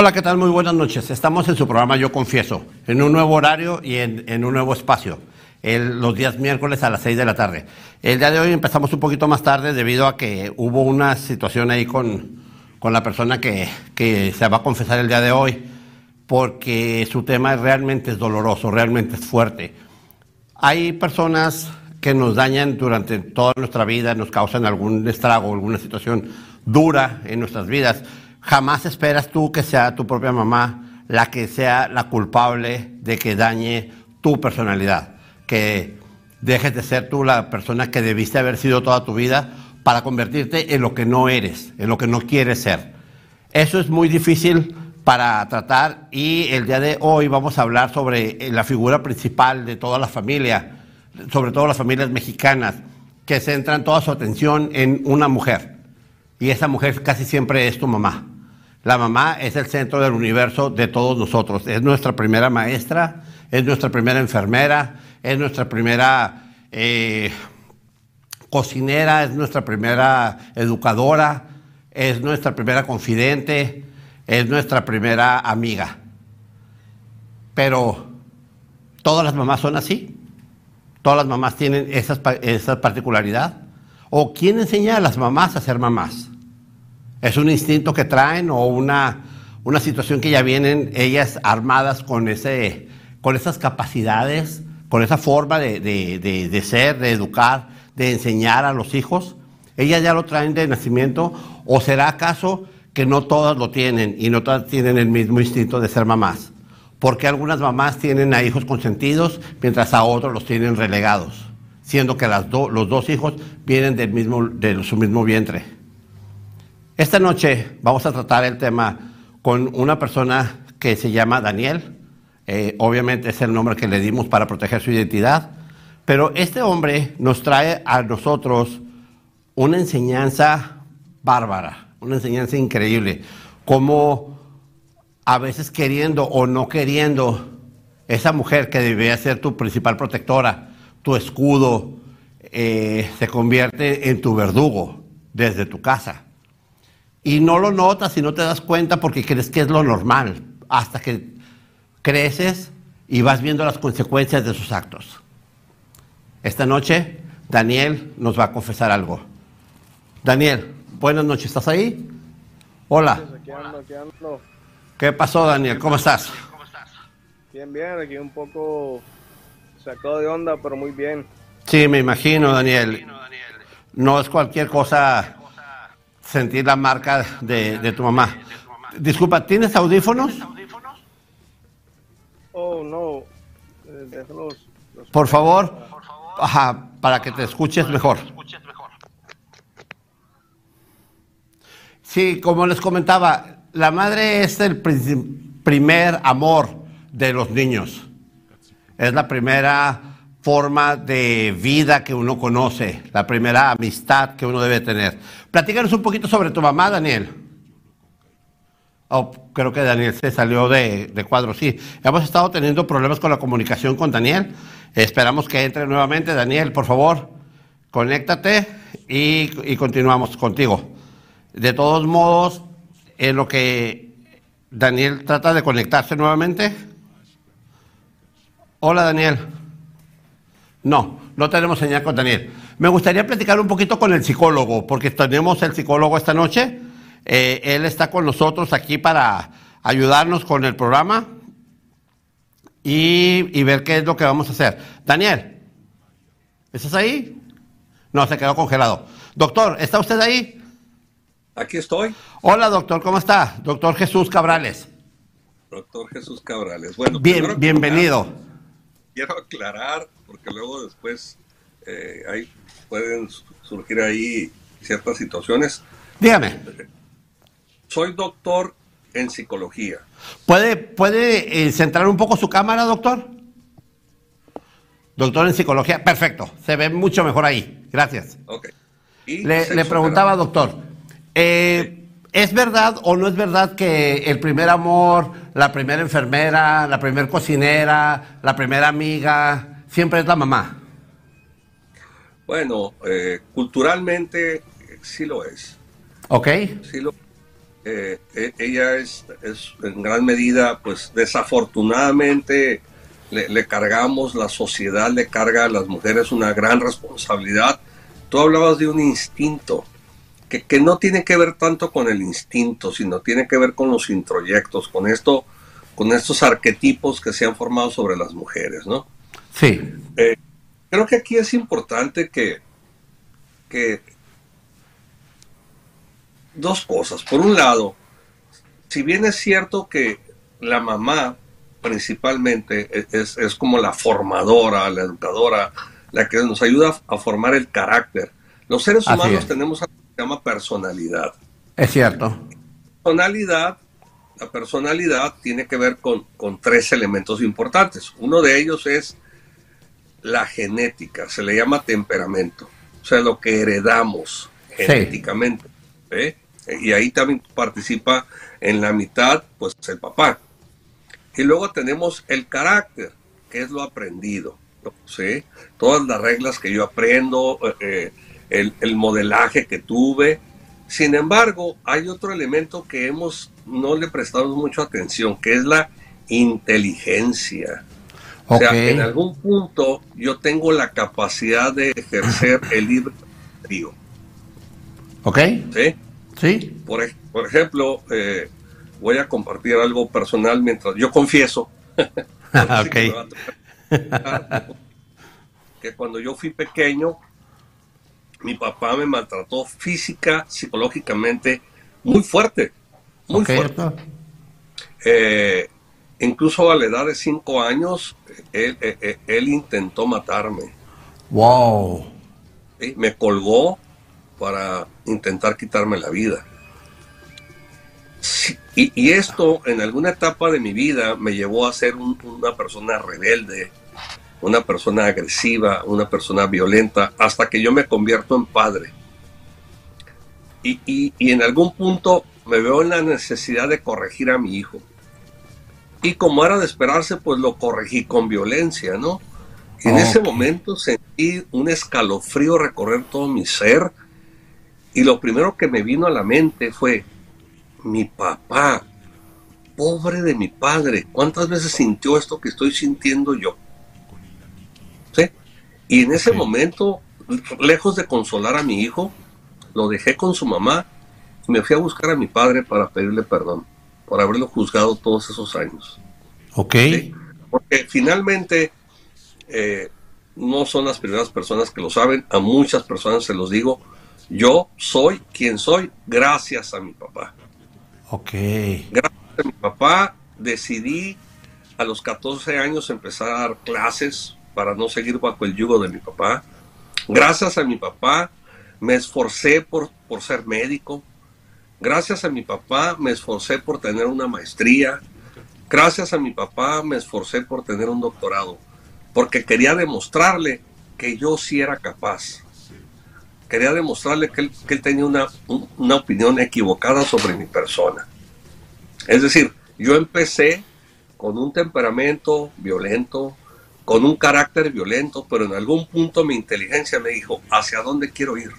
Hola, ¿qué tal? Muy buenas noches. Estamos en su programa Yo Confieso, en un nuevo horario y en, en un nuevo espacio, el- los días miércoles a las 6 de la tarde. El día de hoy empezamos un poquito más tarde debido a que hubo una situación ahí con, con la persona que, que se va a confesar el día de hoy, porque su tema realmente es doloroso, realmente es fuerte. Hay personas que nos dañan durante toda nuestra vida, nos causan algún estrago, alguna situación dura en nuestras vidas. Jamás esperas tú que sea tu propia mamá la que sea la culpable de que dañe tu personalidad, que dejes de ser tú la persona que debiste haber sido toda tu vida para convertirte en lo que no eres, en lo que no quieres ser. Eso es muy difícil para tratar y el día de hoy vamos a hablar sobre eh, la figura principal de toda la familia, sobre todo las familias mexicanas, que centran toda su atención en una mujer. Y esa mujer casi siempre es tu mamá. La mamá es el centro del universo de todos nosotros. Es nuestra primera maestra, es nuestra primera enfermera, es nuestra primera eh, cocinera, es nuestra primera educadora, es nuestra primera confidente, es nuestra primera amiga. Pero todas las mamás son así. Todas las mamás tienen esas pa- esa particularidad. ¿O quién enseña a las mamás a ser mamás? ¿Es un instinto que traen o una, una situación que ya vienen ellas armadas con, ese, con esas capacidades, con esa forma de, de- de- ser, de educar, de enseñar a los hijos? ¿Ellas ya lo traen de nacimiento? ¿O será acaso que no todas lo tienen y no todas tienen el mismo instinto de ser mamás? Porque algunas mamás tienen a hijos consentidos mientras a otros los tienen relegados, siendo que las los dos hijos vienen del mismo, de su mismo vientre. Esta noche vamos a tratar el tema con una persona que se llama Daniel. Eh, obviamente es el nombre que le dimos para proteger su identidad. Pero este hombre nos trae a nosotros una enseñanza bárbara, una enseñanza increíble. Cómo a veces queriendo o no queriendo, esa mujer que debería ser tu principal protectora, tu escudo, eh, se convierte en tu verdugo desde tu casa. Y no lo notas y no te das cuenta porque crees que es lo normal, hasta que creces y vas viendo las consecuencias de sus actos. Esta noche, Daniel nos va a confesar algo. Daniel, buenas noches, ¿estás ahí? Hola, Aquí ando, aquí ando. ¿qué pasó Daniel? ¿Cómo estás? Bien, bien, aquí un poco sacado de onda, pero muy bien. Sí, me imagino, Daniel. No es cualquier cosa sentir la marca de, de tu mamá. Disculpa, ¿tienes audífonos? Oh, no. Eh, déjalos. los- Por favor, Ajá, para que te escuches mejor. Sí, como les comentaba, la madre es el primer amor de los niños. Es la primera forma de vida que uno conoce, la primera amistad que uno debe tener. Platícanos un poquito sobre tu mamá, Daniel. Oh, creo que Daniel se salió de, de cuadro. Sí, hemos estado teniendo problemas con la comunicación con Daniel. Esperamos que entre nuevamente. Daniel, por favor, conéctate y, y continuamos contigo. De todos modos, en lo que Daniel trata de conectarse nuevamente. Hola, Daniel. No, no tenemos señal con Daniel. Me gustaría platicar un poquito con el psicólogo, porque tenemos el psicólogo esta noche. Eh, él está con nosotros aquí para ayudarnos con el programa y, y ver qué es lo que vamos a hacer. Daniel, ¿Estás ahí? No, se quedó congelado. Doctor, ¿está usted ahí? Aquí estoy. Hola, doctor, ¿cómo está? Doctor Jesús Cabrales. Doctor Jesús Cabrales. Bueno, Bien, bienvenido. Quiero aclarar, porque luego después eh, hay, pueden surgir ahí ciertas situaciones. Dígame. Soy doctor en psicología. ¿Puede, puede eh, centrar un poco su cámara, doctor? Doctor en psicología, perfecto. Se ve mucho mejor ahí. Gracias. Ok. Y le, le, preguntaba, doctor, eh, ¿es verdad o no es verdad que el primer amor, la primera enfermera, la primera cocinera, la primera amiga, siempre es la mamá? Bueno, eh, culturalmente sí lo es. Ok. Sí lo eh, e, ella es, es, en gran medida, pues desafortunadamente le, le, cargamos, la sociedad le carga a las mujeres una gran responsabilidad. Tú hablabas de un instinto, que, que, no tiene que ver tanto con el instinto, sino tiene que ver con los introyectos, con esto, con estos arquetipos que se han formado sobre las mujeres, ¿no? Sí. Eh, creo que aquí es importante que, que dos cosas. Por un lado, si bien es cierto que la mamá principalmente es, es, como la formadora, la educadora, la que nos ayuda a formar el carácter. Los seres humanos tenemos algo llama personalidad. Es cierto. Personalidad, la personalidad tiene que ver con, con tres elementos importantes. Uno de ellos es la genética, se le llama temperamento, o sea, lo que heredamos genéticamente. Sí. ¿eh? Y ahí también participa en la mitad, pues el papá. Y luego tenemos el carácter, que es lo aprendido. ¿sí? Todas las reglas que yo aprendo, eh, el, el, modelaje que tuve. Sin embargo, hay otro elemento que hemos no le prestado mucho atención, que es la inteligencia. Okay. O sea, en algún punto yo tengo la capacidad de ejercer el libre albedrío. ¿Ok? ¿Sí? Sí. Por, por ejemplo, eh, voy a compartir algo personal mientras yo confieso. okay. que cuando yo fui pequeño, mi papá me maltrató física, psicológicamente, muy fuerte. Muy okay, fuerte. Eh, incluso a la edad de cinco años, él, él, él intentó matarme. Wow. ¿Sí? Me colgó para intentar quitarme la vida. Sí, y, y, esto en alguna etapa de mi vida me llevó a ser un, una persona rebelde, una persona agresiva, una persona violenta, hasta que yo me convierto en padre. Y, y, y, en algún punto me veo en la necesidad de corregir a mi hijo. Y como era de esperarse, pues lo corregí con violencia, ¿no? Y en okay. ese momento sentí un escalofrío recorrer todo mi ser. Y lo primero que me vino a la mente fue, mi papá, pobre de mi padre, ¿cuántas veces sintió esto que estoy sintiendo yo? ¿Sí? Y en ese okay. momento, lejos de consolar a mi hijo, lo dejé con su mamá y me fui a buscar a mi padre para pedirle perdón por haberlo juzgado todos esos años. Ok. ¿Sí? Porque finalmente eh, no son las primeras personas que lo saben, a muchas personas se los digo, yo soy quien soy gracias a mi papá. Ok. Gracias a mi papá decidí a los 14 años empezar a dar clases para no seguir bajo el yugo de mi papá. Gracias a mi papá me esforcé por, por ser médico. Gracias a mi papá me esforcé por tener una maestría. Gracias a mi papá me esforcé por tener un doctorado. Porque quería demostrarle que yo sí era capaz. Quería demostrarle que él, que tenía una, una opinión equivocada sobre mi persona. Es decir, yo empecé con un temperamento violento, con un carácter violento, pero en algún punto mi inteligencia me dijo, ¿hacia dónde quiero ir?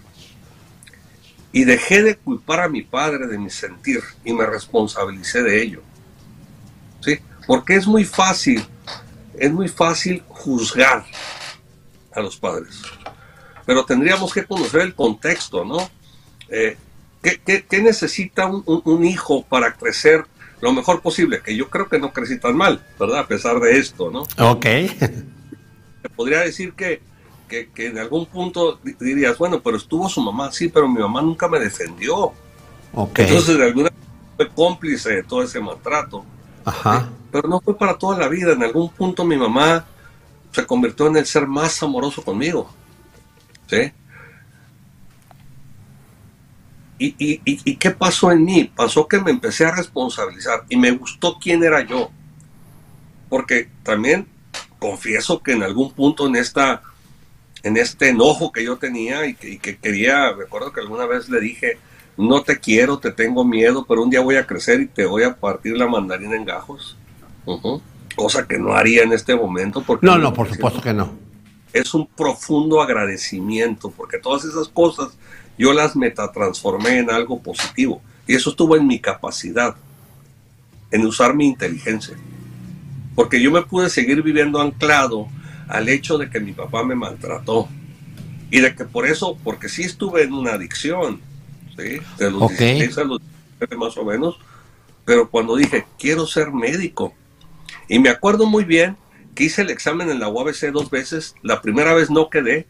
Y dejé de culpar a mi padre de mi sentir y me responsabilicé de ello. ¿Sí? Porque es muy fácil, es muy fácil juzgar a los padres. Pero tendríamos que conocer el contexto, ¿no? Eh, ¿qué, necesita un hijo para crecer lo mejor posible, que yo creo que no crecí tan mal, ¿verdad? A pesar de esto, ¿no? Ok. Podría decir que, que, que en algún punto di- dirías, bueno, pero estuvo su mamá, sí, pero mi mamá nunca me defendió. Ok. Entonces, de alguna manera fue cómplice de todo ese maltrato. Ajá. Pero no fue para toda la vida. En algún punto mi mamá se convirtió en el ser más amoroso conmigo. ¿Sí? ¿Y, y, qué pasó en mí? Pasó que me empecé a responsabilizar y me gustó quién era yo. Porque también confieso que en algún punto en esta en este enojo que yo tenía y que, y que quería, recuerdo que alguna vez le dije, no te quiero, te tengo miedo, pero un día voy a crecer y te voy a partir la mandarina en gajos. Cosa que no haría en este momento porque No, no, por supuesto que no. es un profundo agradecimiento porque todas esas cosas yo las metatransformé en algo positivo y eso estuvo en mi capacidad, en usar mi inteligencia. Porque yo me pude seguir viviendo anclado al hecho de que mi papá me maltrató y de que por eso, porque sí estuve en una adicción, ¿sí? de los Ok. 16 a los 17 más o menos, pero cuando dije, quiero ser médico, y me acuerdo muy bien que hice el examen en la UABC dos veces, la primera vez no quedé,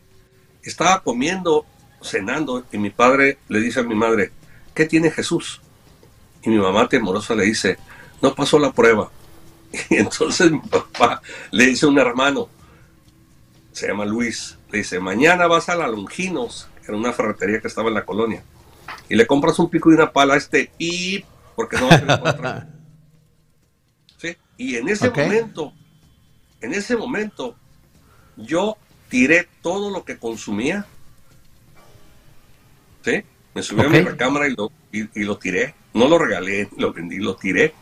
estaba comiendo, cenando, y mi padre le dice a mi madre, ¿qué tiene Jesús? Y mi mamá temorosa le dice, no pasó la prueba. Y entonces mi papá le dice a un hermano, se llama Luis, le dice, mañana vas a la Longinos, que era una ferretería que estaba en la colonia, y le compras un pico y una pala a este y porque no vas a encontrar. ¿Sí? Y en ese momento, en ese momento, yo tiré todo lo que consumía. ¿Sí? Me subí Ok. a mi recámara y lo, y, y lo tiré. No lo regalé, lo vendí, lo tiré.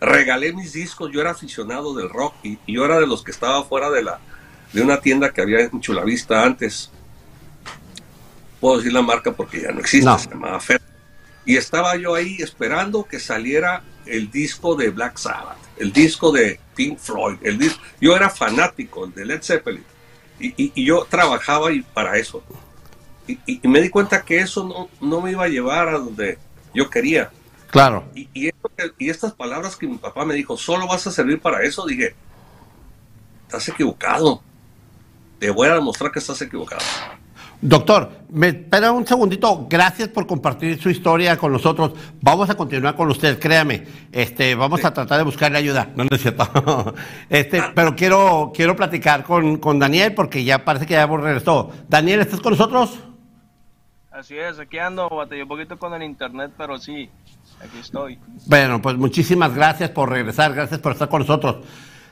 Regalé mis discos. Yo era aficionado del rock y, y yo era de los que estaba fuera de la de una tienda que había en Chulavista antes. Puedo decir la marca porque ya no existe, No. se llamaba Fer. Y estaba yo ahí esperando que saliera el disco de Black Sabbath, el disco de Pink Floyd, el disco. Yo era fanático de Led Zeppelin y, y- y yo trabajaba y para eso. Y, y- y me di cuenta que eso no, no me iba a llevar a donde yo quería. Claro. Y, y, esto y estas palabras que mi papá me dijo, solo vas a servir para eso, dije, estás equivocado. Te voy a demostrar que estás equivocado. Doctor, me espera un segundito. Gracias por compartir su historia con nosotros. Vamos a continuar con usted, créame. Este, vamos a tratar de buscarle ayuda. No, no es cierto. Este, pero quiero, quiero platicar con, con Daniel porque ya parece que ya hemos regresado. Daniel, ¿estás con nosotros? Así es, aquí ando, batallé un poquito con el internet, pero sí, aquí estoy. Bueno, pues muchísimas gracias por regresar, gracias por estar con nosotros.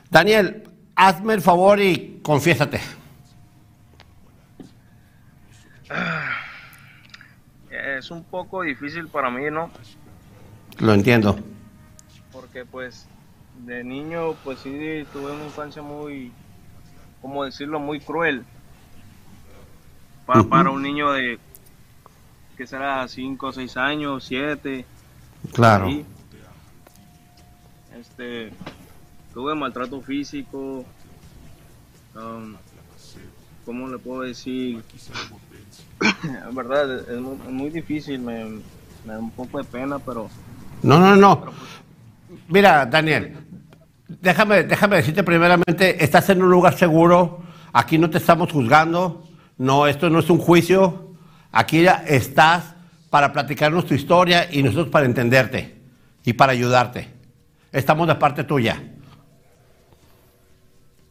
Daniel, hazme el favor y confiésate. Es un poco difícil para mí, ¿no? Lo entiendo. Porque pues de niño pues sí tuve una infancia muy, ¿cómo decirlo? Muy cruel. Pa-. Para un niño de, que será 5, 6 años, 7. Claro. Este, tuve maltrato físico. um, ¿Cómo le puedo decir? En verdad, es, muy, difícil, me, me da un poco de pena, pero, No, no, no. Mira, Daniel, déjame, déjame decirte primeramente, estás en un lugar seguro, aquí no te estamos juzgando, no, esto no es un juicio, aquí ya estás para platicarnos tu historia y nosotros para entenderte y para ayudarte. Estamos de parte tuya.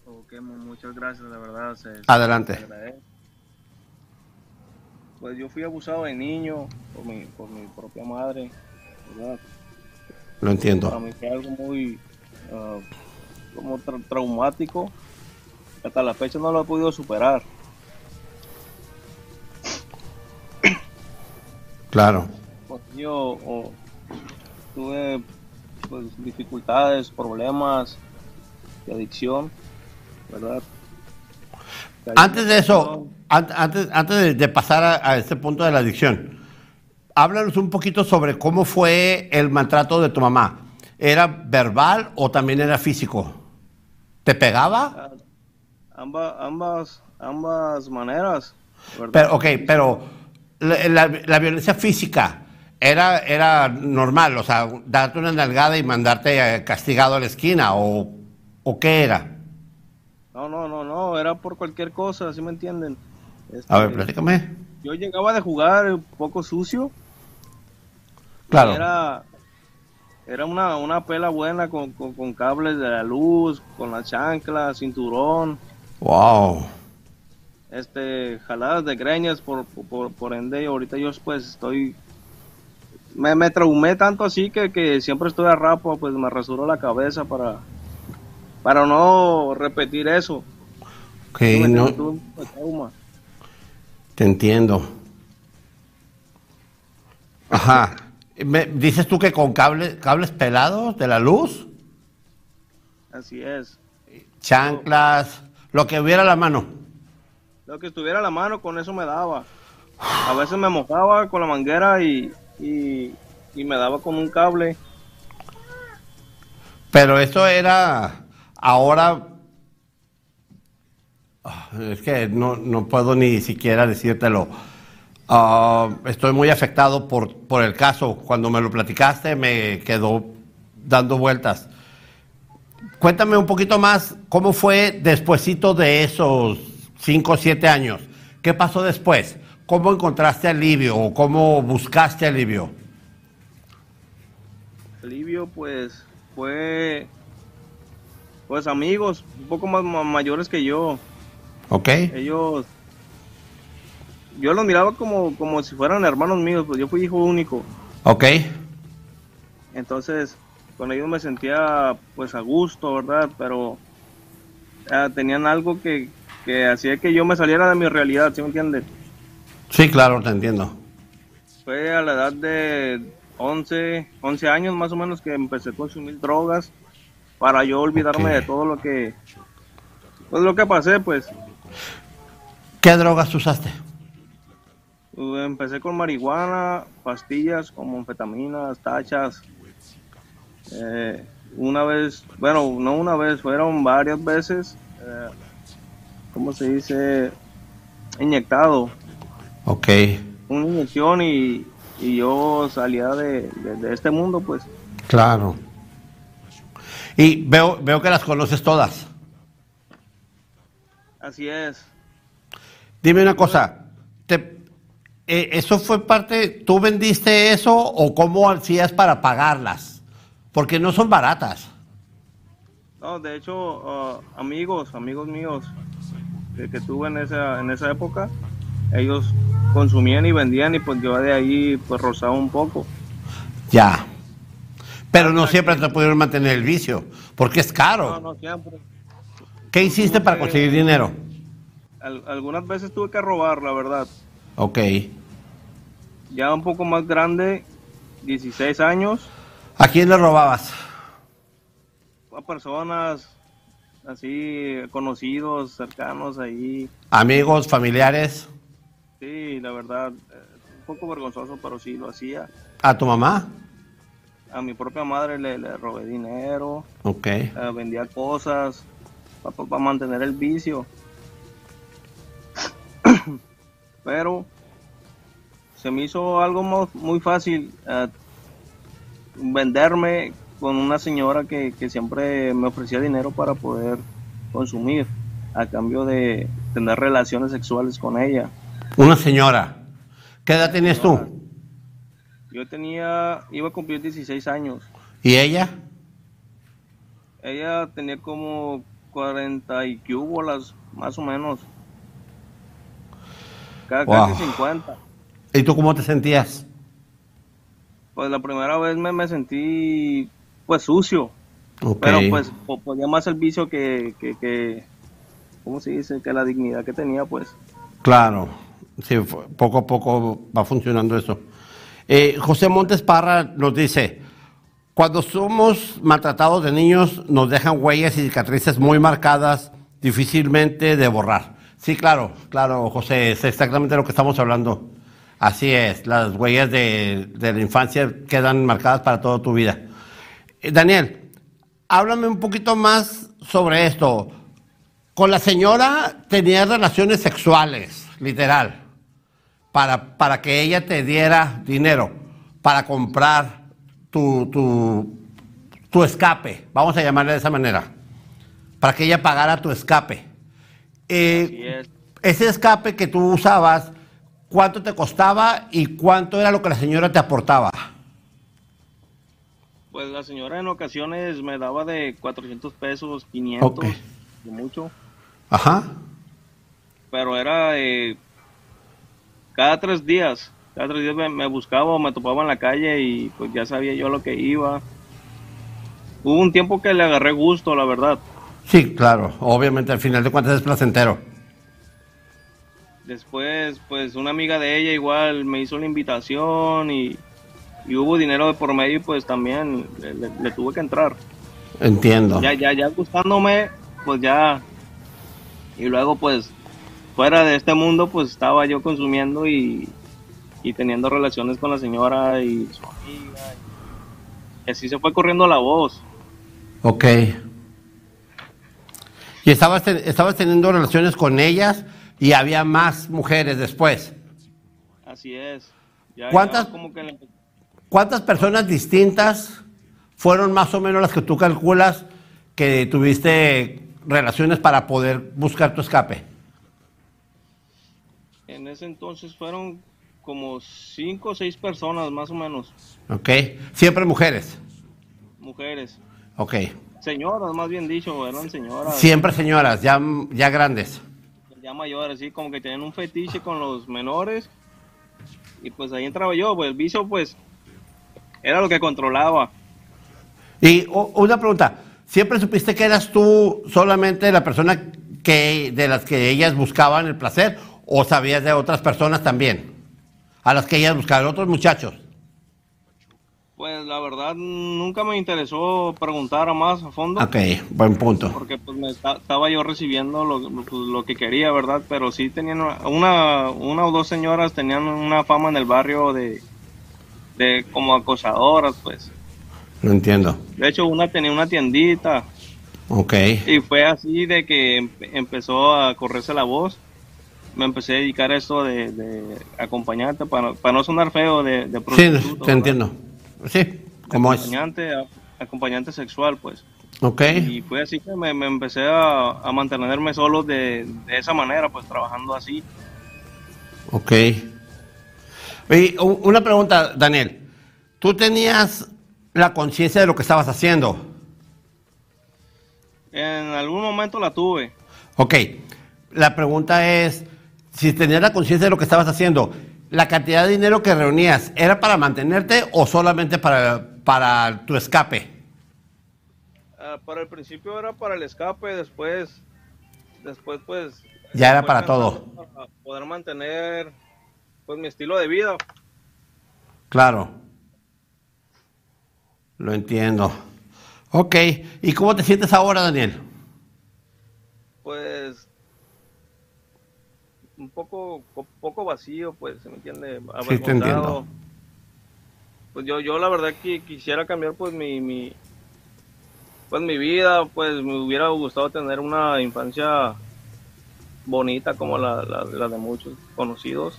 ok, mu- muchas gracias, de verdad. se- Adelante. se. Pues yo fui abusado de niño por mi, por mi propia madre, ¿verdad? Lo Para entiendo. mí fue algo muy ah, como tra- traumático. Hasta la fecha no lo he podido superar. Claro. Pues yo tuve pues, dificultades, problemas de adicción, ¿verdad? Antes de eso, an- antes, antes de, pasar a, a este punto de la adicción, háblanos un poquito sobre cómo fue el maltrato de tu mamá. ¿Era verbal o también era físico? ¿Te pegaba? Ambas, ambas, ambas maneras, ¿verdad? Pero, ok, pero la, la- la violencia física era, era normal, o sea, darte una nalgada y mandarte eh, castigado a la esquina, o, o qué era? No, no, no, no, era por cualquier cosa, ¿sí me entienden? A ver, Este, platícame. Yo llegaba de jugar un poco sucio. Claro. Era, era una, una pela buena con, con, con cables de la luz, con la chancla, cinturón, Wow. Este, jaladas de greñas, por, por, por ende, ahorita yo pues estoy... Me, me traumé tanto así que, que siempre estoy a rapo, pues me rasuro la cabeza para, para no repetir eso. Ok, Me no, trauma. te entiendo. Ajá. Me- ¿Dices tú que con cables, cables pelados de la luz? Así es. Chanclas, lo que hubiera a la mano. Lo que estuviera a la mano, con eso me daba. A veces me mojaba con la manguera y, y, me daba con un cable. Pero eso era ahora. Ah, Es que no, no puedo ni siquiera decírtelo. Ah, estoy muy afectado por, por el caso. Cuando me lo platicaste me quedó dando vueltas. Cuéntame un poquito más cómo fue despuesito de esos 5 o 7 años. ¿Qué pasó después? ¿Cómo encontraste alivio o cómo buscaste alivio? Alivio, pues, fue. Pues amigos, un poco más ma- mayores que yo. ¿Ok? Ellos. Yo los miraba como, como si fueran hermanos míos, pues yo fui hijo único. ¿Ok? Entonces, con ellos me sentía pues a gusto, ¿verdad? Pero ah, tenían algo que, que hacía que yo me saliera de mi realidad, ¿sí me entiendes? Sí, claro, te entiendo. Fue a la edad de 11, 11 años más o menos que empecé a consumir drogas para yo olvidarme de todo lo que pues lo que pasé, pues ¿Qué drogas usaste? Uh, empecé con marihuana, pastillas como anfetaminas, tachas. Eh, una vez, bueno, no una vez, fueron varias veces, eh, ¿cómo se dice? Inyectado, Ok. una inyección y, y yo salía de, de- de este mundo, pues. Claro. Y veo, veo que las conoces todas. Así es. Dime una cosa. te- eh, ¿Eso fue parte, tú vendiste eso o cómo hacías para pagarlas? Porque no son baratas. No, de hecho, ah, amigos, amigos míos que, que tuve en esa, en esa época, ellos consumían y vendían y pues yo de ahí pues rozaba un poco. Ya. Pero no siempre te pudieron mantener el vicio, porque es caro. No, no siempre. ¿Qué hiciste para conseguir dinero? Al- algunas veces tuve que robar, la verdad. Ok. Ya un poco más grande, 16 años, ¿A quién le robabas? a personas así conocidos, cercanos ahí. Amigos, familiares, Sí, la verdad, eh, un poco vergonzoso, pero sí lo hacía. a tu mamá. A mi propia madre le, le robé dinero, Ok. eh, vendía cosas para mantener el vicio. Pero se me hizo algo mo- muy fácil eh, venderme con una señora que, que siempre me ofrecía dinero para poder consumir a cambio de tener relaciones sexuales con ella. Una señora. ¿Qué edad tenías tú? Yo tenía, iba a cumplir 16 años. ¿Y ella? Ella tenía como 40 y que hubo las más o menos. Ca- Wow. Casi 50. ¿Y tú cómo te sentías? Pues la primera vez me, me sentí pues sucio. Pero pues po- podía más el vicio que, que, que, ¿cómo se dice? Que la dignidad que tenía pues. Claro. Sí, poco a poco va funcionando eso. Eh, José Montes Parra nos dice, cuando somos maltratados de niños nos dejan huellas y cicatrices muy marcadas, difícilmente de borrar. Sí, claro, claro, José, es exactamente lo que estamos hablando. Así es, las huellas de, de la infancia quedan marcadas para toda tu vida. Eh, Daniel, háblame un poquito más sobre esto. Con la señora tenías relaciones sexuales, literal, para, para que ella te diera dinero, para comprar tu, tu, tu escape, vamos a llamarle de esa manera, para que ella pagara tu escape. Eh, ese escape que tú usabas, ¿cuánto te costaba y cuánto era lo que la señora te aportaba? Pues la señora en ocasiones me daba de 400 pesos, 500, Ok. de mucho. Ajá. Pero era eh, cada tres días. Cada tres días me, me buscaba o me topaba en la calle y pues ya sabía yo lo que iba. Hubo un tiempo que le agarré gusto, la verdad. Sí, claro. Obviamente, al final de cuentas es placentero. Después, pues una amiga de ella igual me hizo la invitación y, y hubo dinero de por medio y pues también le, le- le tuve que entrar. Entiendo. Ya, ya, ya gustándome, pues ya. Y luego pues fuera de este mundo pues estaba yo consumiendo y, y teniendo relaciones con la señora y su amiga. Y así se fue corriendo la voz. Ok. Y estabas, ten- estabas teniendo relaciones con ellas y había más mujeres después. Así es. Ya, ya ¿Cuántas- como que ¿Cuántas personas distintas fueron más o menos las que tú calculas que tuviste relaciones para poder buscar tu escape? en ese entonces fueron como cinco o seis personas más o menos, ¿Ok? Siempre mujeres. mujeres. Ok. Señoras, más bien dicho, eran señoras. Siempre señoras, ya, ya grandes. ya mayores, así como que tenían un fetiche con los menores. Y pues ahí entraba yo, pues el vicio pues era lo que controlaba. Y o- una pregunta, ¿siempre supiste que eras tú solamente la persona que de las que ellas buscaban el placer o sabías de otras personas también? A las que ellas buscaban, otros muchachos. Pues la verdad nunca me interesó preguntar a más a fondo. Ok, buen punto. Porque pues me estaba yo recibiendo lo, pues, lo que quería, ¿verdad? Pero sí tenían una, una o dos señoras tenían una fama en el barrio de, de como acosadoras, pues. No entiendo. De hecho, una tenía una tiendita. Ok, Y fue así de que em- empezó a correrse la voz. Me empecé a dedicar a esto de, de acompañante, para, para no sonar feo, de, de sí, te ¿verdad? entiendo. Sí, como es. Acompañante, a- acompañante sexual, pues. Ok, Y fue así que me, me empecé a, a mantenerme solo de, de esa manera, pues trabajando así. ok. Y una pregunta, Daniel. ¿Tú tenías la conciencia de lo que estabas haciendo? En algún momento la tuve. Ok, la pregunta es, si tenías la conciencia de lo que estabas haciendo, ¿la cantidad de dinero que reunías era para mantenerte o solamente para, para tu escape? Ah, para el principio era para el escape, después, después pues... Ya era para todo. Para poder mantener pues mi estilo de vida. Claro. Lo entiendo. Ok, ¿y cómo te sientes ahora, Daniel? pues un poco poco vacío pues se me entiende Sí, te entiendo. Pues yo yo la verdad que quisiera cambiar pues mi, mi pues mi vida pues me hubiera gustado tener una infancia bonita como la, la, la de muchos conocidos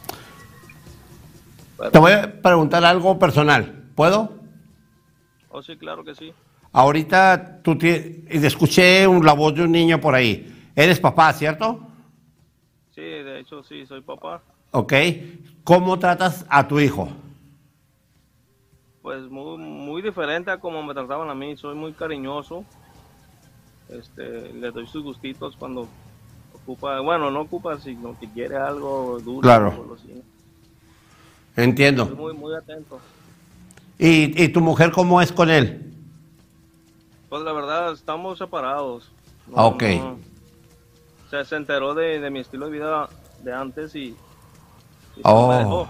Te voy a preguntar algo personal. ¿Puedo? oh sí claro que sí Ahorita tú escuché la voz de un niño por ahí. Eres papá, ¿cierto? sí de hecho sí soy papá Ok. ¿Cómo tratas a tu hijo? Pues muy, muy diferente a como me trataban a mí. Soy muy cariñoso. Este, le doy sus gustitos cuando ocupa, bueno, no ocupa, sino que quiere algo dulce. Claro. Entiendo. muy, muy atento. ¿Y, y tu mujer cómo es con él? Pues la verdad, estamos separados. No- Ah, ok. no- se, se enteró de, de mi estilo de vida de antes y, y Oh. me dejó.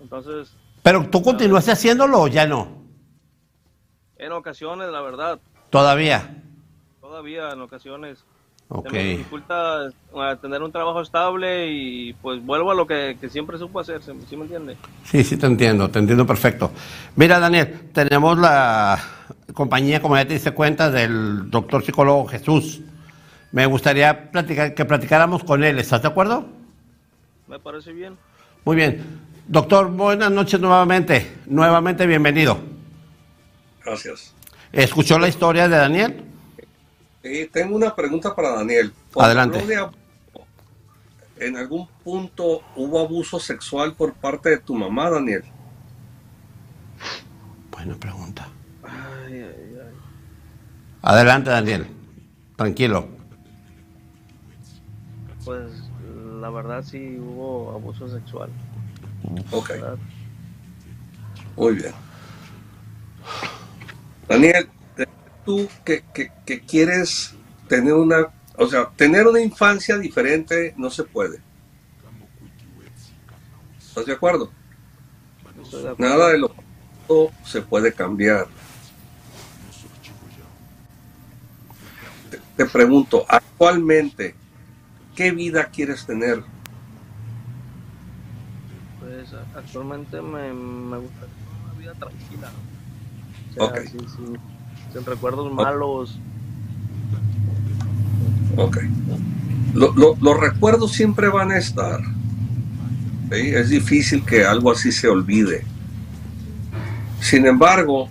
Entonces, ¿Pero tú continuaste haciéndolo o ya no? en ocasiones, la verdad, Todavía. todavía en ocasiones Ok. Se me dificulta eh, tener un trabajo estable y pues vuelvo a lo que, que siempre supo hacer, ¿sí sí me entiende? Sí, sí, te entiendo, te entiendo perfecto. Mira, Daniel, tenemos la compañía, como ya te diste cuenta, del doctor psicólogo Jesús. Me gustaría platicar, que platicáramos con él, ¿estás de acuerdo? Me parece bien. Muy bien. Doctor, buenas noches nuevamente. Nuevamente bienvenido. Gracias. ¿Escuchó la historia de Daniel? Eh, tengo una pregunta para Daniel. Adelante. de en algún punto hubo abuso sexual por parte de tu mamá, Daniel? Buena pregunta. Ay, ay, ay. Adelante, Daniel. Tranquilo. Pues la verdad sí hubo abuso sexual. Ok, muy bien. Daniel, tú que, que- que quieres tener una, o sea, tener una infancia diferente no se puede. ¿Estás de acuerdo? Nada de lo pasado se puede cambiar. Te, te pregunto, actualmente, ¿qué vida quieres tener? Pues actualmente me, me gustaría una vida tranquila. O sea, Ok. sin, sin- sin recuerdos malos. Ok. Lo- lo- los recuerdos siempre van a estar. ¿sí? Es difícil que algo así se olvide. Sin embargo,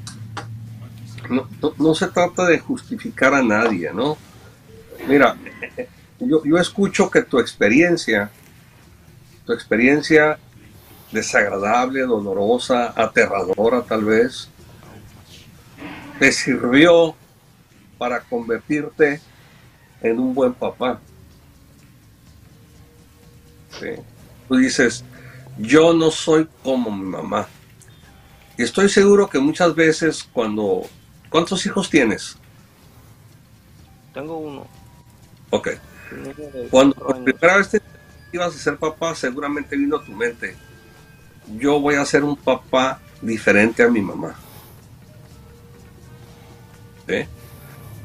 no, no- no se trata de justificar a nadie, ¿no? Mira, yo, yo escucho que tu experiencia, tu experiencia desagradable, dolorosa, aterradora tal vez, te sirvió para convertirte en un buen papá. Sí. Tú dices, yo no soy como mi mamá. Y estoy seguro que muchas veces cuando... ¿Cuántos hijos tienes? Tengo uno. Ok. Cuando por primera vez te ibas a ser papá, seguramente vino a tu mente, yo voy a ser un papá diferente a mi mamá. ¿Sí?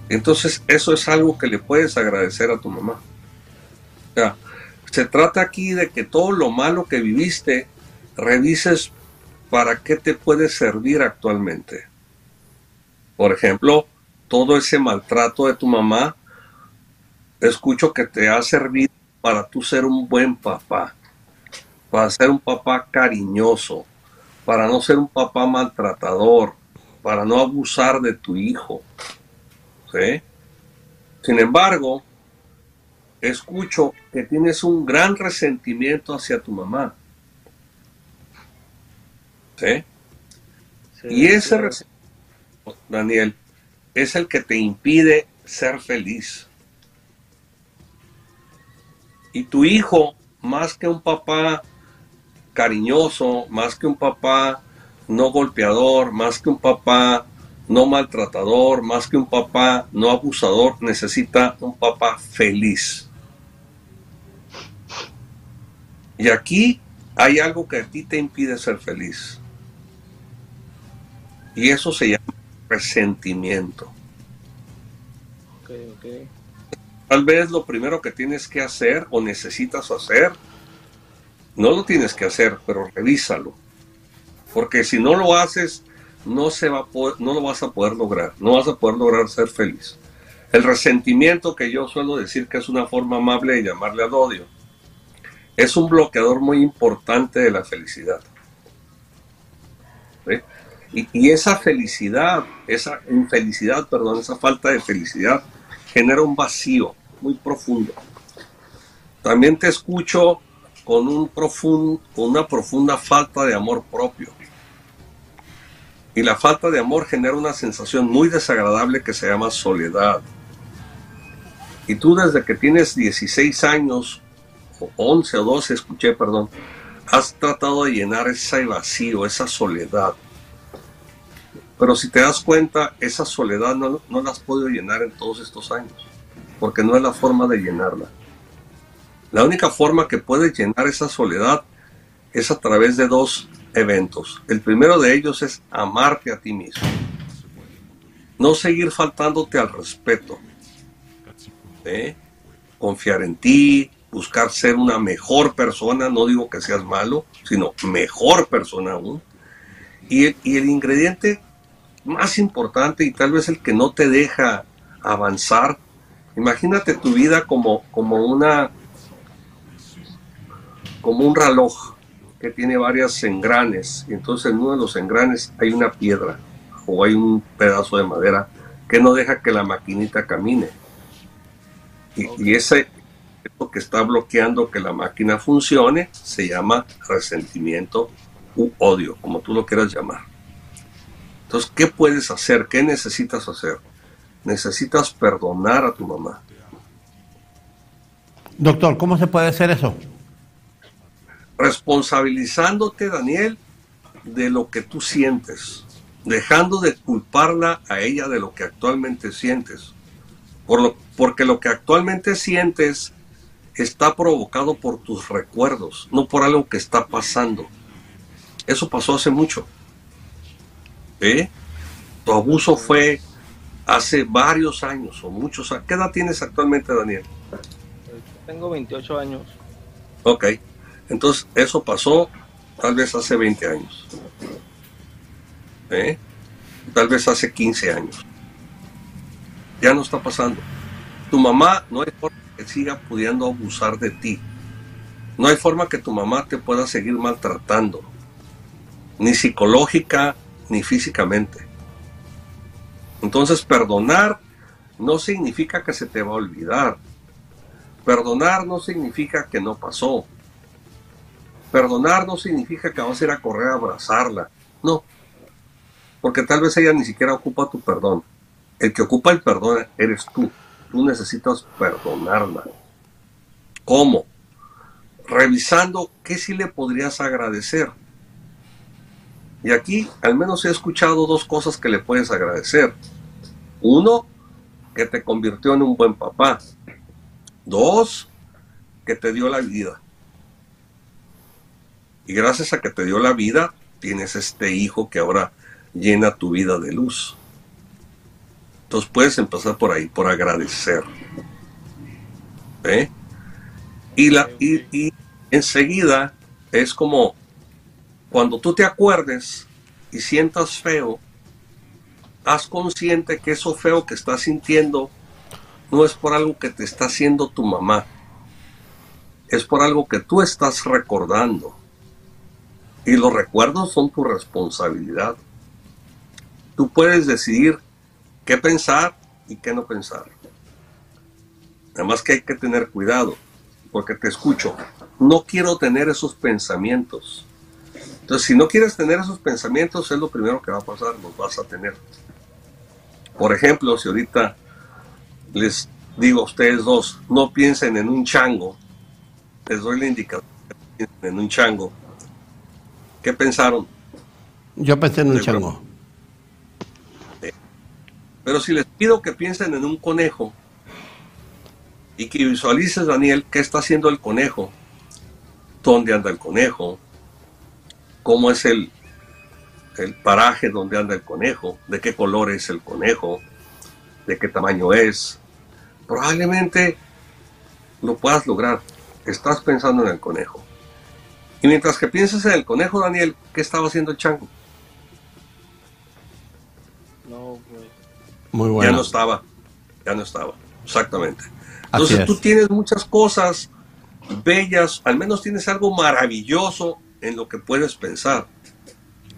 Entonces, eso es algo que le puedes agradecer a tu mamá. Se trata aquí de que todo lo malo que viviste, revises para qué te puede servir actualmente. Por ejemplo, todo ese maltrato de tu mamá, escucho que te ha servido para tú ser un buen papá, para ser un papá cariñoso, para no ser un papá maltratador, para no abusar de tu hijo. ¿sí? Sin embargo, escucho que tienes un gran resentimiento hacia tu mamá. ¿sí? Sí, Y ese claro. resentimiento, Daniel, es el que te impide ser feliz. Y tu hijo, más que un papá cariñoso, más que un papá no golpeador, más que un papá no maltratador, más que un papá no abusador, necesita un papá feliz. Y aquí hay algo que a ti te impide ser feliz. Y eso se llama resentimiento. Tal vez lo primero que tienes que hacer o necesitas hacer, no lo tienes que hacer, pero revísalo. Porque si no lo haces, no, lo vas a poder lograr. No vas a poder lograr ser feliz. El resentimiento, que yo suelo decir que es una forma amable de llamarle al odio, es un bloqueador muy importante de la felicidad. Y, esa felicidad, esa infelicidad, perdón, esa falta de felicidad genera un vacío muy profundo. También te escucho con una profunda falta de amor propio. Y la falta de amor genera una sensación muy desagradable que se llama soledad. Y tú desde que tienes 16 años, o 11 o 12, escuché, perdón, has tratado de llenar ese vacío, esa soledad. Pero si te das cuenta, esa soledad no, no la has podido llenar en todos estos años, porque no es la forma de llenarla. La única forma que puedes llenar esa soledad es a través de dos eventos. El primero de ellos es amarte a ti mismo. No seguir faltándote al respeto. ¿eh? Confiar en ti, buscar ser una mejor persona, no digo que seas malo, sino mejor persona aún. Y el, y el ingrediente más importante y tal vez el que no te deja avanzar, imagínate tu vida como, como una como un reloj que tiene varias engranes y entonces en uno de los engranes hay una piedra o hay un pedazo de madera que no deja que la maquinita camine y, y ese que está bloqueando que la máquina funcione se llama resentimiento u odio, como tú lo quieras llamar. Entonces, ¿qué puedes hacer? ¿Qué necesitas hacer? Necesitas perdonar a tu mamá. Doctor, ¿cómo se puede hacer eso? Responsabilizándote, Daniel, de lo que tú sientes, dejando de culparla a ella de lo que actualmente sientes. Por lo, porque lo que actualmente sientes está provocado por tus recuerdos, no por algo que está pasando. Eso pasó hace mucho. ¿Eh? Tu abuso fue hace varios años o muchos años. ¿Qué edad tienes actualmente, Daniel? Tengo 28 años. Ok. Entonces, eso pasó tal vez hace 20 años. ¿Eh? Tal vez hace 15 años. Ya no está pasando. Tu mamá no hay forma que siga pudiendo abusar de ti. No hay forma que tu mamá te pueda seguir maltratando. Ni psicológica ni físicamente. Entonces, perdonar no significa que se te va a olvidar. Perdonar no significa que no pasó. Perdonar no significa que vas a ir a correr a abrazarla. No. Porque tal vez ella ni siquiera ocupa tu perdón. El que ocupa el perdón eres tú. Tú necesitas perdonarla. ¿Cómo? Revisando qué sí le podrías agradecer. Y aquí al menos he escuchado dos cosas que le puedes agradecer. Uno, que te convirtió en un buen papá. Dos, que te dio la vida. Y gracias a que te dio la vida, tienes este hijo que ahora llena tu vida de luz. Entonces puedes empezar por ahí, por agradecer. ¿Eh? Y, la, y, y enseguida es como cuando tú te acuerdes y sientas feo, haz consciente que eso feo que estás sintiendo no es por algo que te está haciendo tu mamá, es por algo que tú estás recordando. Y los recuerdos son tu responsabilidad. Tú puedes decidir qué pensar y qué no pensar. Además que hay que tener cuidado, porque te escucho. No quiero tener esos pensamientos. Entonces, si no quieres tener esos pensamientos, es lo primero que va a pasar, los vas a tener. Por ejemplo, si ahorita les digo a ustedes dos, no piensen en un chango, les doy la indicación en un chango. ¿Qué pensaron? Yo pensé en un chango. Pero si les pido que piensen en un conejo y que visualices, Daniel, qué está haciendo el conejo, dónde anda el conejo, cómo es el, el paraje donde anda el conejo, de qué color es el conejo, de qué tamaño es, probablemente lo puedas lograr. Estás pensando en el conejo. Y mientras que piensas en el conejo, Daniel, ¿qué estaba haciendo el chango? No, pues. Muy bueno. Ya no estaba, ya no estaba, exactamente. Entonces tú tienes muchas cosas bellas, al menos tienes algo maravilloso en lo que puedes pensar,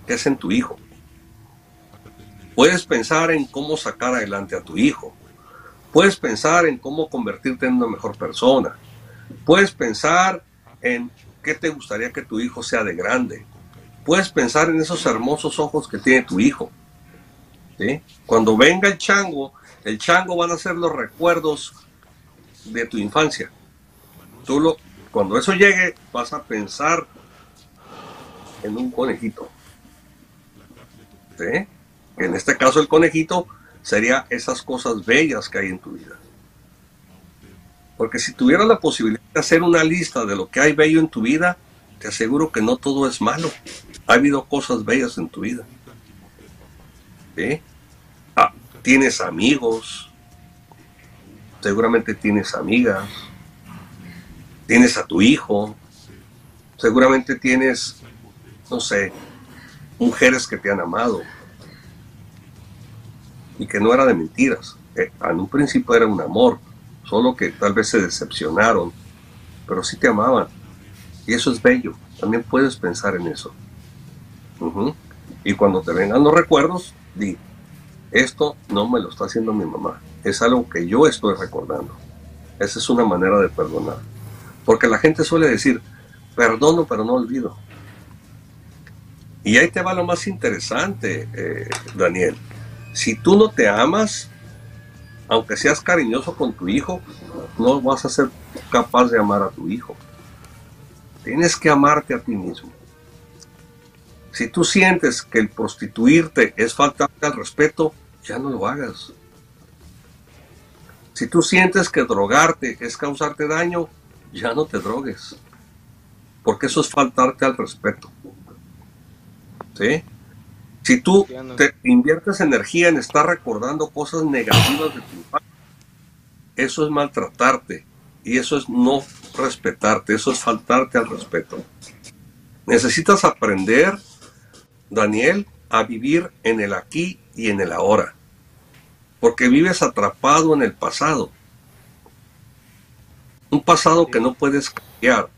que es en tu hijo. Puedes pensar en cómo sacar adelante a tu hijo. Puedes pensar en cómo convertirte en una mejor persona. Puedes pensar en qué te gustaría que tu hijo sea de grande. Puedes pensar en esos hermosos ojos que tiene tu hijo. Cuando venga el chango, el chango van a ser los recuerdos de tu infancia. Tú lo, cuando eso llegue, vas a pensar en un conejito. En este caso el conejito sería esas cosas bellas que hay en tu vida. Porque si tuvieras la posibilidad de hacer una lista de lo que hay bello en tu vida, te aseguro que no todo es malo. Ha habido cosas bellas en tu vida. Ah, tienes amigos, seguramente tienes amigas, tienes a tu hijo, seguramente tienes, no sé, mujeres que te han amado y que no era de mentiras. Eh, en un principio era un amor, solo que tal vez se decepcionaron, pero sí te amaban. Y eso es bello, también puedes pensar en eso. Y cuando te vengan los recuerdos, di, esto no me lo está haciendo mi mamá, es algo que yo estoy recordando. Esa es una manera de perdonar. Porque la gente suele decir, perdono pero no olvido. Y ahí te va lo más interesante, eh, Daniel. Si tú no te amas, aunque seas cariñoso con tu hijo, no vas a ser capaz de amar a tu hijo. Tienes que amarte a ti mismo. Si tú sientes que el prostituirte es faltarte al respeto, ya no lo hagas. Si tú sientes que drogarte es causarte daño, ya no te drogues. Porque eso es faltarte al respeto. ¿Sí? Si tú te inviertes energía en estar recordando cosas negativas de tu infancia, eso es maltratarte y eso es no respetarte, eso es faltarte al respeto. Necesitas aprender, Daniel, a vivir en el aquí y en el ahora, porque vives atrapado en el pasado. Un pasado que no puedes cambiar,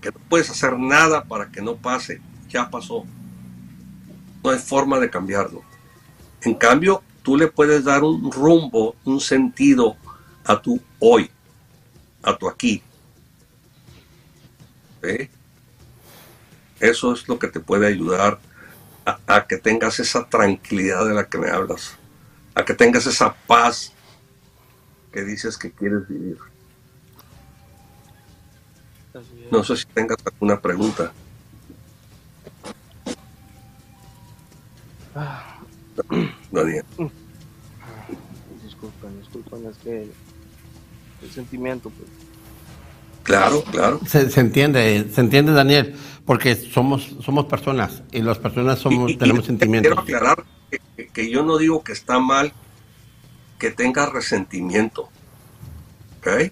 que no puedes hacer nada para que no pase, ya pasó. No hay forma de cambiarlo. En cambio, tú le puedes dar un rumbo, un sentido a tu hoy, a tu aquí. Eso es lo que te puede ayudar a, a, que tengas esa tranquilidad de la que me hablas, a que tengas esa paz que dices que quieres vivir. No sé si tengas alguna pregunta. Daniel. Disculpen, disculpen, es que el sentimiento, pues. Claro, claro. Se, se, entiende, se entiende, Daniel, porque somos somos personas y las personas somos Y- y- tenemos y sentimientos. Quiero aclarar que, que yo no digo que está mal que tengas resentimiento. ¿Ok?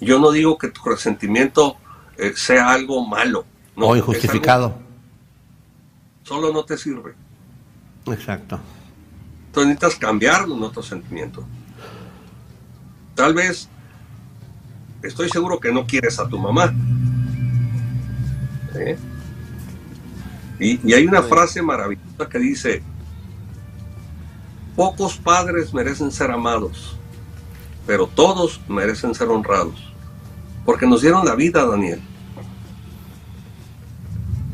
Yo no digo que tu resentimiento eh, sea algo malo. No, o injustificado. algo- solo no te sirve. Exacto. Entonces necesitas cambiarlo en otro sentimiento. Tal vez, estoy seguro que no quieres a tu mamá. Y, y hay una frase maravillosa que dice, pocos padres merecen ser amados, pero todos merecen ser honrados, porque nos dieron la vida, Daniel.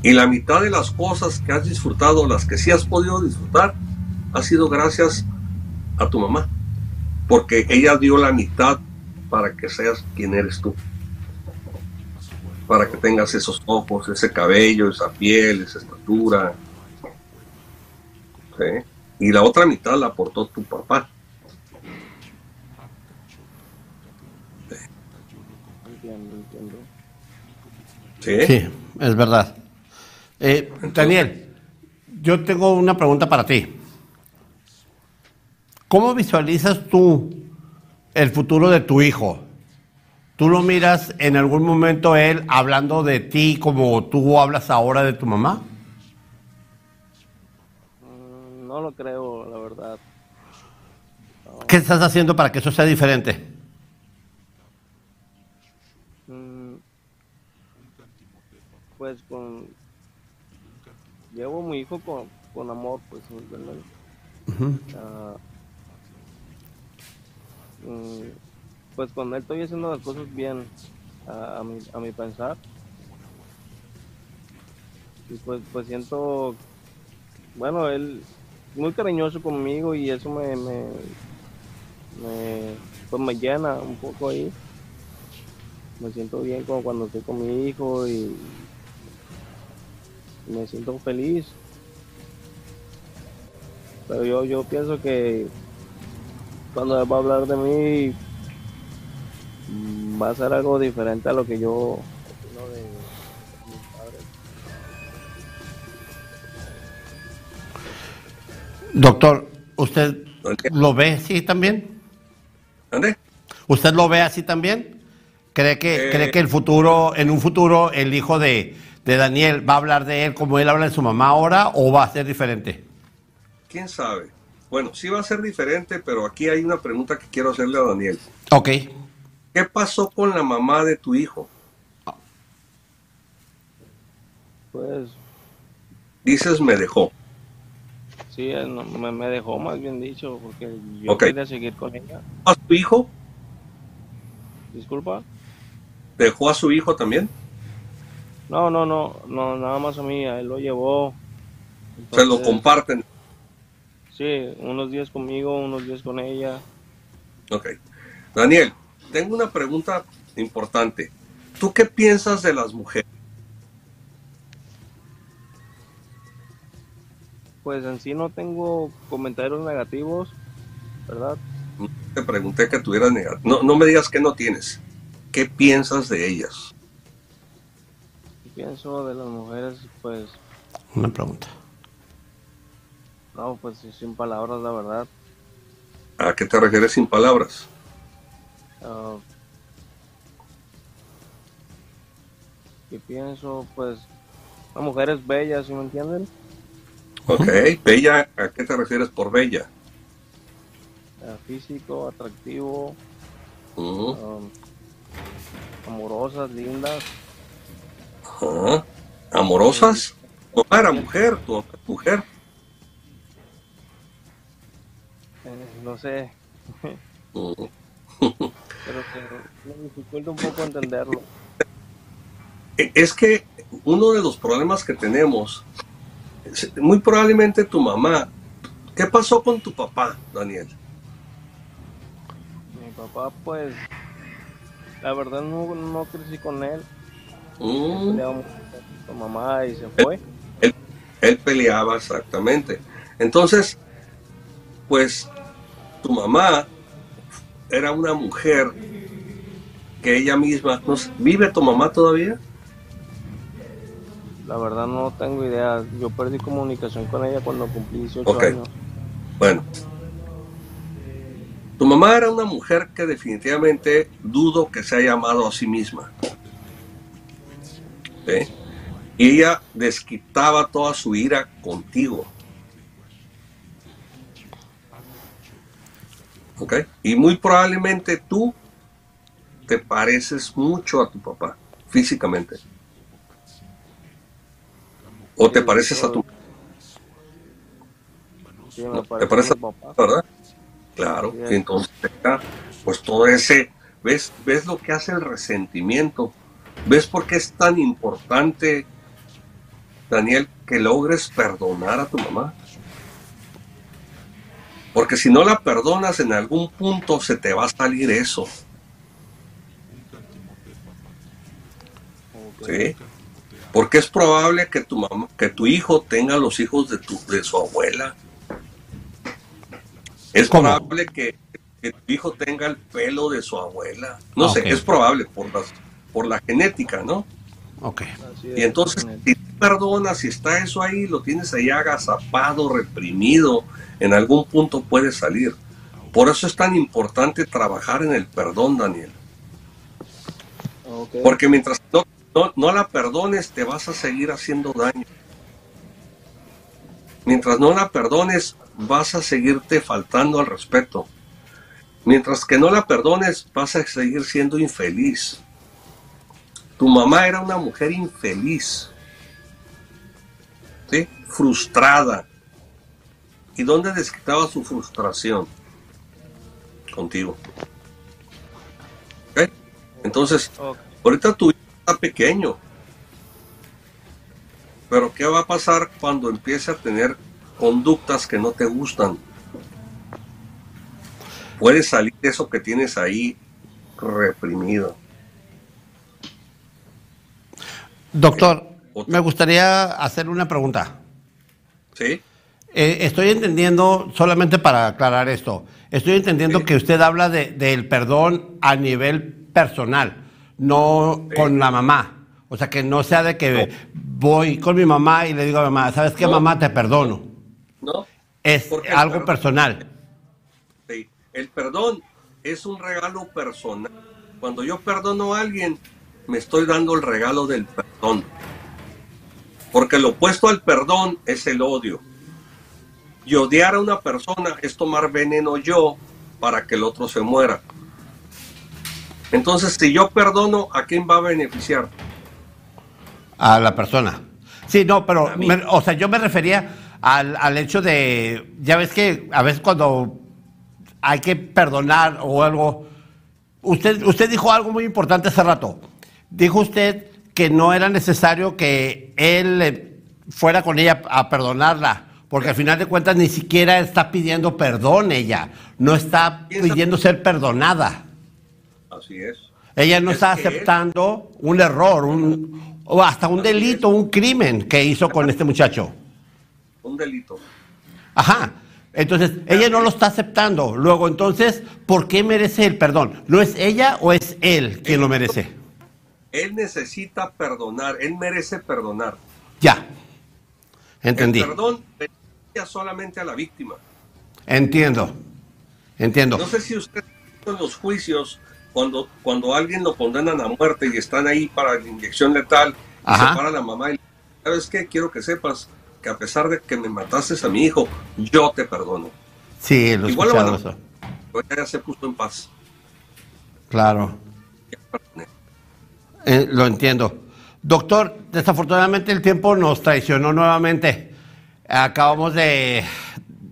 Y la mitad de las cosas que has disfrutado, las que sí has podido disfrutar, ha sido gracias a tu mamá, porque ella dio la mitad para que seas quien eres tú, para que tengas esos ojos, ese cabello, esa piel, esa estatura. ¿sí? Y la otra mitad la aportó tu papá. ¿sí? Sí, es verdad. Eh, Daniel, yo tengo una pregunta para ti. ¿Cómo visualizas tú el futuro de tu hijo? ¿Tú lo miras en algún momento él hablando de ti como tú hablas ahora de tu mamá? Mm, No lo creo, la verdad. ¿Qué estás haciendo para que eso sea diferente? Mm, Pues con... Llevo a mi hijo con, con amor, pues, ¿me entiendes? Ah, mm, pues con él estoy haciendo las cosas bien, a, a mi, a mi pensar. Y pues, pues siento, bueno, él muy cariñoso conmigo y eso me, me, me, pues me llena un poco ahí. Me siento bien como cuando estoy con mi hijo y me siento feliz. Pero yo, yo pienso que cuando él va a hablar de mí mm, va a ser algo diferente a lo que yo opino de mis padres. Doctor, ¿usted lo ve así también? ¿Ande? ¿Usted lo ve así también? ¿Cree que, Eh. ¿cree que el futuro, en un futuro, el hijo de, de Daniel va a hablar de él como él habla de su mamá ahora o va a ser diferente? ¿Quién sabe? Bueno, sí va a ser diferente, pero aquí hay una pregunta que quiero hacerle a Daniel. Ok. ¿Qué pasó con la mamá de tu hijo? Pues Dices me dejó. sí, él no- me, me dejó más bien dicho, porque yo Ok. quería seguir con ella. ¿A tu hijo? Disculpa. ¿Dejó a su hijo también? No, no, no, no, nada más a mí, a él lo llevó. Se lo comparten. Sí, unos días conmigo, unos días con ella. Ok. Daniel, tengo una pregunta importante. ¿Tú qué piensas de las mujeres? Pues en sí no tengo comentarios negativos, ¿verdad? Te pregunté que tuvieras negativo. No, no me digas que no tienes. ¿Qué piensas de ellas? Pienso de las mujeres, pues, Una pregunta. no, pues sin palabras, la verdad. ¿A qué te refieres sin palabras? Ah, y pienso, pues, la mujer es bella, ¿sí me entienden? Ok. Bella, ¿a qué te refieres por bella? Ah, físico, atractivo, ah, amorosas, lindas. Ajá. ¿Amorosas? Tu mamá era mujer, tu mamá es mujer. eh, no sé, Ujú. pero que me dificulta un poco entenderlo. E- Es que uno de los problemas que tenemos, muy probablemente tu mamá, ¿qué pasó con tu papá, Daniel? Mi papá, pues, la verdad no, no crecí con él. Mm, con mamá y se fue. él, él peleaba exactamente. Entonces, pues tu mamá era una mujer que ella misma, ¿vive tu mamá todavía? La verdad no tengo idea. Yo perdí comunicación con ella cuando cumplí 18 Ok. años. Bueno, tu mamá era una mujer que definitivamente dudo que se haya amado a sí misma. Y ella desquitaba toda su ira contigo. ¿Ok? Y muy probablemente tú te pareces mucho a tu papá, físicamente. O te pareces a tu ¿no? ¿Te parece parece? mi papá. ¿verdad? Claro, entonces pues todo ese, ¿ves, ves lo que hace el resentimiento, ves por qué es tan importante, Daniel, que logres perdonar a tu mamá. Porque si no la perdonas, en algún punto se te va a salir eso. ¿sí? Porque es probable que tu mamá, que tu hijo tenga los hijos de tu, de su abuela. Es ¿Cómo? probable que, que tu hijo tenga el pelo de su abuela. No Ah, sé, es probable por las, por la genética, ¿no? Ok. Y es, entonces, si tú perdonas, si está eso ahí, lo tienes ahí agazapado, reprimido, en algún punto puede salir. Por eso es tan importante trabajar en el perdón, Daniel. Ok. Porque mientras no, no, no la perdones, te vas a seguir haciendo daño. Mientras no la perdones, vas a seguirte faltando al respeto. Mientras que no la perdones, vas a seguir siendo infeliz. Tu mamá era una mujer infeliz. ¿Sí? Frustrada. ¿Y dónde desquitaba su frustración? Contigo. Entonces, Ok. Ahorita tu hijo está pequeño. Pero ¿qué va a pasar cuando empiece a tener conductas que no te gustan? Puede salir eso que tienes ahí reprimido. Doctor, Otra. me gustaría hacer una pregunta. ¿Sí? Eh, estoy entendiendo, solamente para aclarar esto, estoy entendiendo Sí. que usted habla de- del perdón a nivel personal, no Sí. con la mamá. O sea, que no sea de que voy con mi mamá y le digo a mamá, ¿sabes qué, No. mamá? Te perdono. ¿No? Es algo personal. Sí. El perdón es un regalo personal. Cuando yo perdono a alguien, me estoy dando el regalo del perdón. Porque lo opuesto al perdón es el odio. Y odiar a una persona es tomar veneno yo para que el otro se muera. Entonces, si yo perdono, ¿a quién va a beneficiar? A la persona. Sí, no, pero, me- o sea, yo me refería al, al hecho de, ya ves que a veces cuando hay que perdonar o algo, usted, usted dijo algo muy importante hace rato. Dijo usted que no era necesario que él eh, fuera con ella a perdonarla, porque al final de cuentas ni siquiera está pidiendo perdón ella, no está pidiendo ser perdonada. Así es. Ella no Es está aceptando un error, un, o hasta un delito, un crimen que hizo con este muchacho. Un delito. Ajá. Entonces, ella no lo está aceptando. Luego, entonces, ¿por qué merece el perdón? ¿No es ella o es él quien lo merece? Él necesita perdonar, él merece perdonar. Ya. Entendí. El perdón beneficia solamente a la víctima. Entiendo. Entiendo. No sé si usted en los juicios, cuando, cuando alguien lo condenan a muerte y están ahí para la inyección letal, y se para la mamá y le ¿sabes qué? Quiero que sepas que a pesar de que me mataste a mi hijo, yo te perdono. Sí, lo Igual lo van a- ya se puso en paz. Claro. Eh, lo entiendo. Doctor, desafortunadamente el tiempo nos traicionó nuevamente. Acabamos de,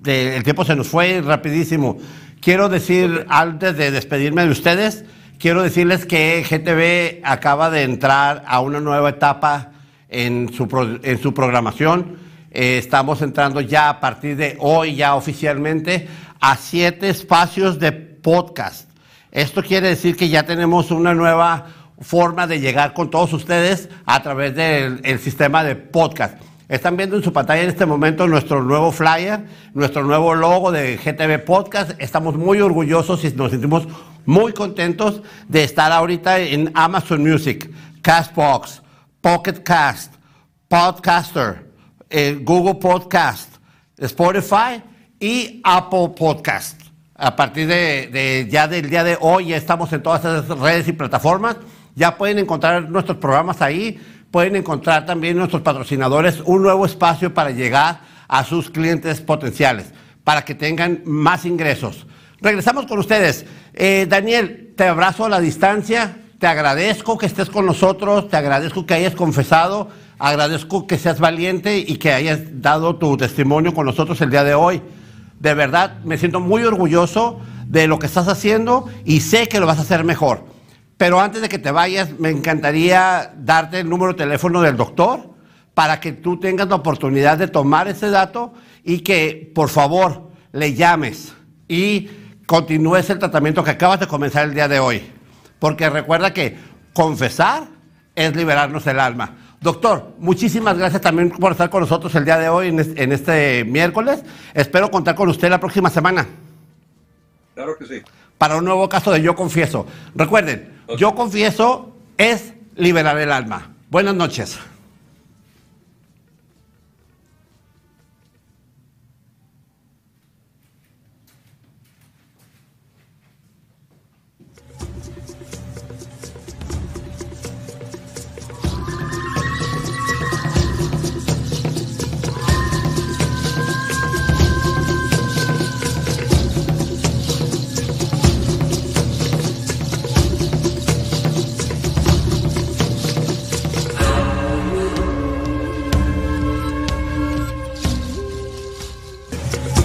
de- El tiempo se nos fue rapidísimo. Quiero decir, antes de despedirme de ustedes, quiero decirles que GTV acaba de entrar a una nueva etapa en su, en su programación. Eh, estamos entrando ya a partir de hoy, ya oficialmente, a siete espacios de podcast. Esto quiere decir que ya tenemos una nueva forma de llegar con todos ustedes a través del el sistema de podcast. Están viendo en su pantalla en este momento nuestro nuevo flyer, nuestro nuevo logo de GTV Podcast. Estamos muy orgullosos y nos sentimos muy contentos de estar ahorita en Amazon Music, Castbox, Pocket Cast, Podcaster, eh, Google Podcast, Spotify y Apple Podcast. A partir de, ya del día de hoy estamos en todas esas redes y plataformas. Ya pueden encontrar nuestros programas ahí. Pueden encontrar también nuestros patrocinadores un nuevo espacio para llegar a sus clientes potenciales, para que tengan más ingresos. Regresamos con ustedes. Eh, Daniel, te abrazo a la distancia. Te agradezco que estés con nosotros. Te agradezco que hayas confesado. Agradezco que seas valiente y que hayas dado tu testimonio con nosotros el día de hoy. De verdad, me siento muy orgulloso de lo que estás haciendo y sé que lo vas a hacer mejor. Pero antes de que te vayas, me encantaría darte el número de teléfono del doctor para que tú tengas la oportunidad de tomar ese dato y que, por favor, le llames y continúes el tratamiento que acabas de comenzar el día de hoy. Porque recuerda que confesar es liberarnos el alma. Doctor, muchísimas gracias también por estar con nosotros el día de hoy, en es- en este miércoles. Espero contar con usted la próxima semana Claro que sí. para un nuevo caso de Yo Confieso. Recuerden, Yo Confieso es liberar el alma. Buenas noches.